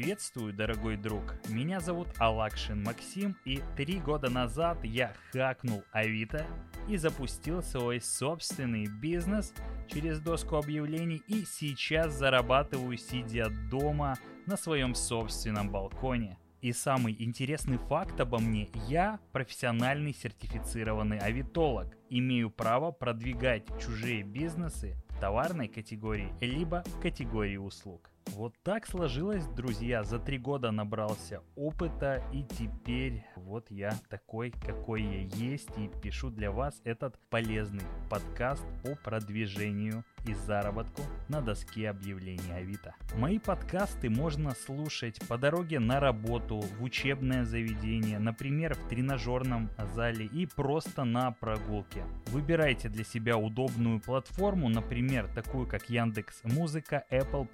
Приветствую, дорогой друг. Меня зовут Алакшин Максим, и три года назад я хакнул Авито и запустил свой собственный бизнес через доску объявлений и сейчас зарабатываю, сидя дома на своем собственном балконе. И самый интересный факт обо мне, я профессиональный сертифицированный авитолог. Имею право продвигать чужие бизнесы в товарной категории, либо в категории услуг. Вот так сложилось, друзья. За три года набрался опыта и теперь вот я такой, какой я есть и пишу для вас этот полезный подкаст по продвижению и заработку на доске объявлений Авито. Мои подкасты можно слушать по дороге на работу, в учебное заведение, например, в тренажерном зале и просто на прогулке. Выбирайте для себя удобную платформу, например, такую как Яндекс Музыка, Apple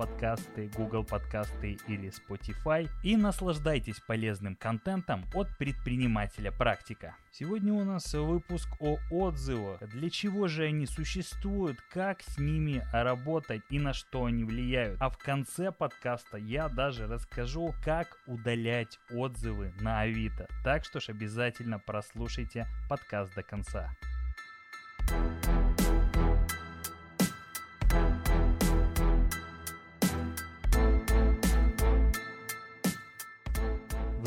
подкасты, Google подкасты или Spotify и наслаждайтесь полезным контентом от предпринимателя практика. Сегодня у нас выпуск о отзывах. Для чего же они существуют, как с ними работать и на что они влияют. А в конце подкаста я даже расскажу, как удалять отзывы на Авито. Так что ж обязательно прослушайте подкаст до конца. В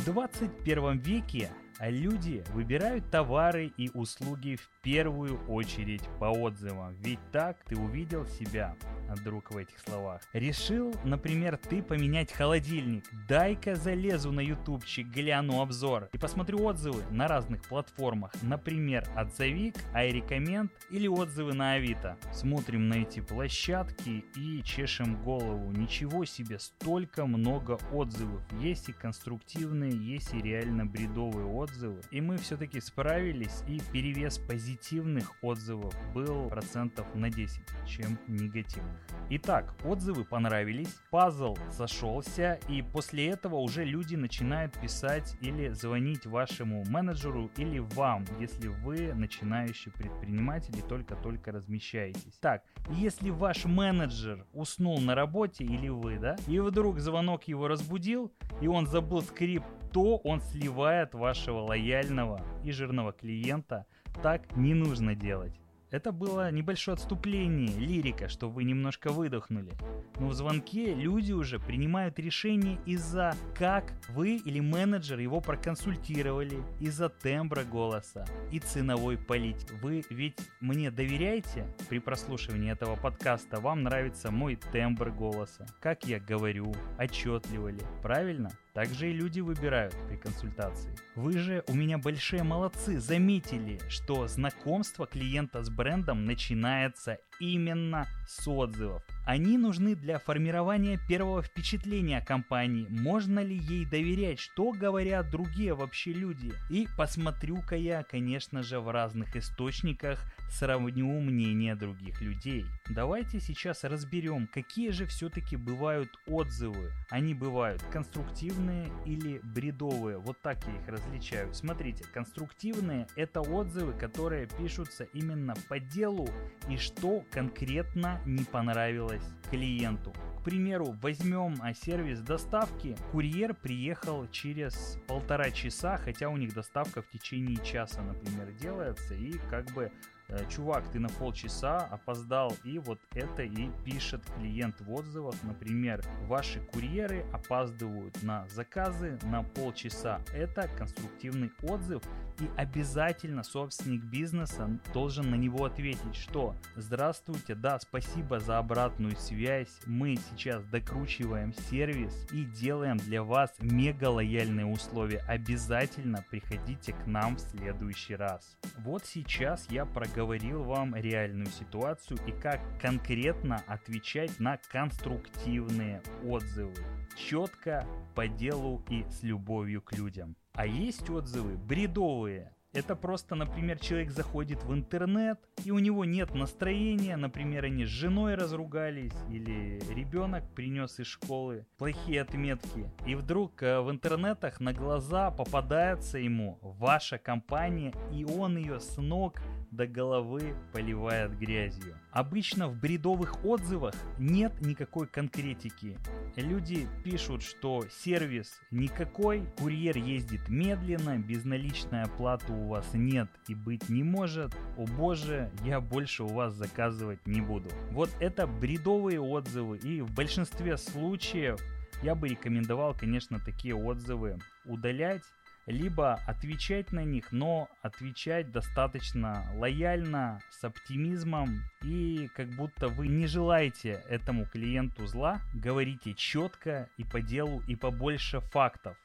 21 веке люди выбирают товары и услуги в первую очередь по отзывам. Ведь так ты увидел себя друг в этих словах. Решил, например, ты поменять холодильник. Дай-ка залезу на ютубчик, гляну обзор и посмотрю отзывы на разных платформах. Например, Отзовик, iRecommend или отзывы на Авито. Смотрим на эти площадки и чешем голову. Ничего себе, столько много отзывов. Есть и конструктивные, есть и реально бредовые отзывы. И мы все-таки справились и перевес позитивных отзывов был процентов на 10, чем негативных. Итак, отзывы понравились, пазл сошелся, и после этого уже люди начинают писать или звонить вашему менеджеру или вам, если вы начинающий предприниматель и только-только размещаетесь. Так, если ваш менеджер уснул на работе или вы, да, и вдруг звонок его разбудил, и он забыл скрипт, то он сливает вашего лояльного и жирного клиента. Так не нужно делать. Это было небольшое отступление, лирика, что вы немножко выдохнули. Но в звонке люди уже принимают решение из-за как вы или менеджер его проконсультировали, из-за тембра голоса и ценовой политики. Вы ведь мне доверяете при прослушивании этого подкаста? Вам нравится мой тембр голоса, как я говорю, отчетливо ли, правильно? Также и люди выбирают при консультации. Вы же у меня большие молодцы, заметили, что знакомство клиента с брендом начинается именно с отзывов. Они нужны для формирования первого впечатления о компании. Можно ли ей доверять, что говорят другие вообще люди? И посмотрю-ка я, конечно же, в разных источниках сравню мнение других людей. Давайте сейчас разберем, какие же все-таки бывают отзывы. Они бывают конструктивные или бредовые. Вот так я их различаю. Смотрите, конструктивные это отзывы, которые пишутся именно по делу и что конкретно не понравилось клиенту. Примеру, возьмем а, сервис доставки. Курьер приехал через полтора часа, хотя у них доставка в течение часа, например, делается. И как бы Э, чувак, ты на полчаса опоздал, и вот это и пишет клиент в отзывах. Например, ваши курьеры опаздывают на заказы на полчаса. Это конструктивный отзыв, и обязательно собственник бизнеса должен на него ответить, что «Здравствуйте, да, спасибо за обратную связь, мы сейчас докручиваем сервис и делаем для вас мега лояльные условия. Обязательно приходите к нам в следующий раз». Вот сейчас я проговорю говорил вам реальную ситуацию и как конкретно отвечать на конструктивные отзывы. Четко, по делу и с любовью к людям. А есть отзывы бредовые, это просто, например, человек заходит в интернет, и у него нет настроения, например, они с женой разругались, или ребенок принес из школы плохие отметки. И вдруг э, в интернетах на глаза попадается ему ваша компания, и он ее с ног до головы поливает грязью. Обычно в бредовых отзывах нет никакой конкретики. Люди пишут, что сервис никакой, курьер ездит медленно, безналичной оплаты у вас нет и быть не может. О боже, я больше у вас заказывать не буду. Вот это бредовые отзывы и в большинстве случаев я бы рекомендовал, конечно, такие отзывы удалять, либо отвечать на них, но отвечать достаточно лояльно, с оптимизмом и как будто вы не желаете этому клиенту зла, говорите четко и по делу и побольше фактов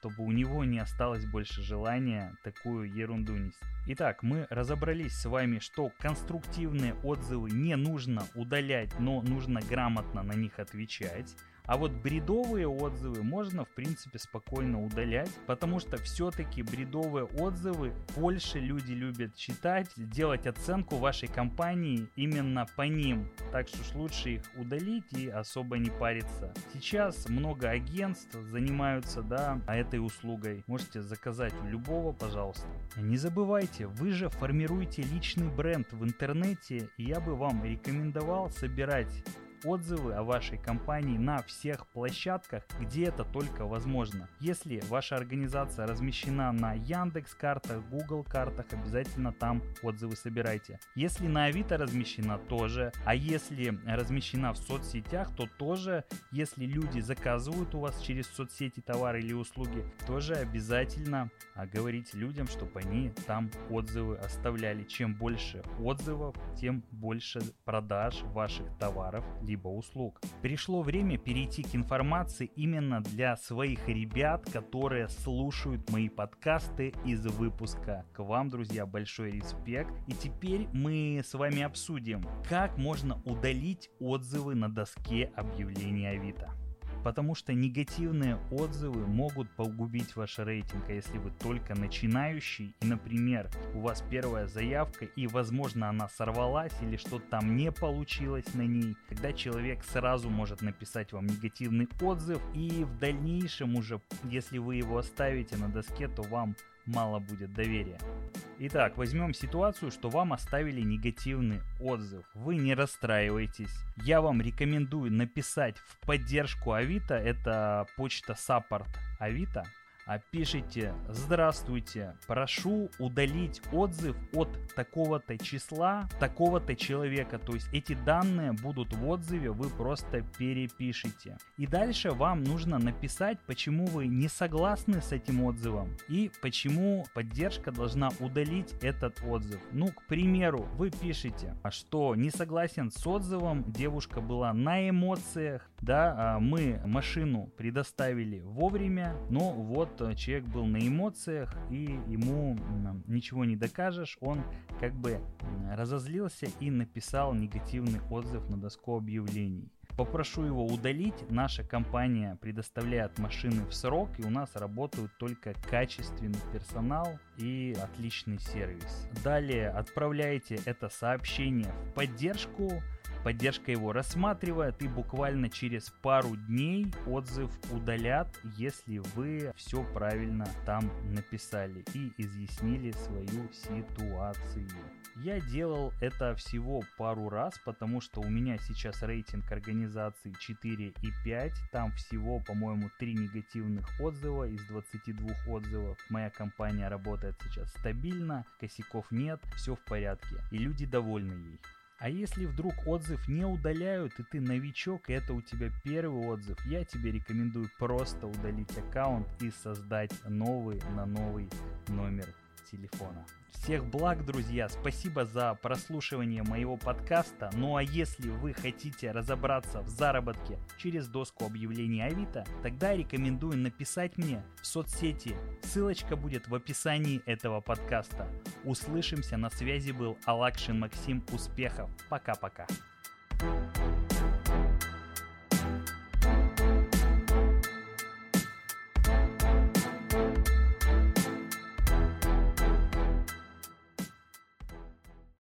чтобы у него не осталось больше желания такую ерунду нести. Итак, мы разобрались с вами, что конструктивные отзывы не нужно удалять, но нужно грамотно на них отвечать. А вот бредовые отзывы можно, в принципе, спокойно удалять, потому что все-таки бредовые отзывы больше люди любят читать, делать оценку вашей компании именно по ним. Так что ж лучше их удалить и особо не париться. Сейчас много агентств занимаются, да, этой услугой. Можете заказать у любого, пожалуйста. Не забывайте, вы же формируете личный бренд в интернете, и я бы вам рекомендовал собирать отзывы о вашей компании на всех площадках, где это только возможно. Если ваша организация размещена на Яндекс картах, Google картах, обязательно там отзывы собирайте. Если на Авито размещена, тоже. А если размещена в соцсетях, то тоже, если люди заказывают у вас через соцсети товары или услуги, тоже обязательно а, говорите людям, чтобы они там отзывы оставляли. Чем больше отзывов, тем больше продаж ваших товаров либо услуг. Пришло время перейти к информации именно для своих ребят, которые слушают мои подкасты из выпуска. К вам, друзья, большой респект. И теперь мы с вами обсудим, как можно удалить отзывы на доске объявления Авито потому что негативные отзывы могут погубить ваш рейтинг, а если вы только начинающий и, например, у вас первая заявка и, возможно, она сорвалась или что-то там не получилось на ней, тогда человек сразу может написать вам негативный отзыв и в дальнейшем уже, если вы его оставите на доске, то вам мало будет доверия. Итак, возьмем ситуацию, что вам оставили негативный отзыв. Вы не расстраивайтесь. Я вам рекомендую написать в поддержку Авито, это почта саппорт Авито, а пишите «Здравствуйте, прошу удалить отзыв от такого-то числа, такого-то человека». То есть эти данные будут в отзыве, вы просто перепишите. И дальше вам нужно написать, почему вы не согласны с этим отзывом и почему поддержка должна удалить этот отзыв. Ну, к примеру, вы пишете, что не согласен с отзывом, девушка была на эмоциях, да, а мы машину предоставили вовремя, но вот человек был на эмоциях и ему ничего не докажешь, он как бы разозлился и написал негативный отзыв на доску объявлений. Попрошу его удалить. Наша компания предоставляет машины в срок, и у нас работают только качественный персонал и отличный сервис. Далее отправляете это сообщение в поддержку Поддержка его рассматривает и буквально через пару дней отзыв удалят, если вы все правильно там написали и изъяснили свою ситуацию. Я делал это всего пару раз, потому что у меня сейчас рейтинг организации 4 и 5. Там всего, по-моему, 3 негативных отзыва из 22 отзывов. Моя компания работает сейчас стабильно, косяков нет, все в порядке. И люди довольны ей. А если вдруг отзыв не удаляют, и ты новичок, и это у тебя первый отзыв, я тебе рекомендую просто удалить аккаунт и создать новый на новый номер телефона. Всех благ, друзья! Спасибо за прослушивание моего подкаста. Ну а если вы хотите разобраться в заработке через доску объявлений Авито, тогда рекомендую написать мне в соцсети. Ссылочка будет в описании этого подкаста. Услышимся, на связи был Алакшин Максим. Успехов! Пока-пока!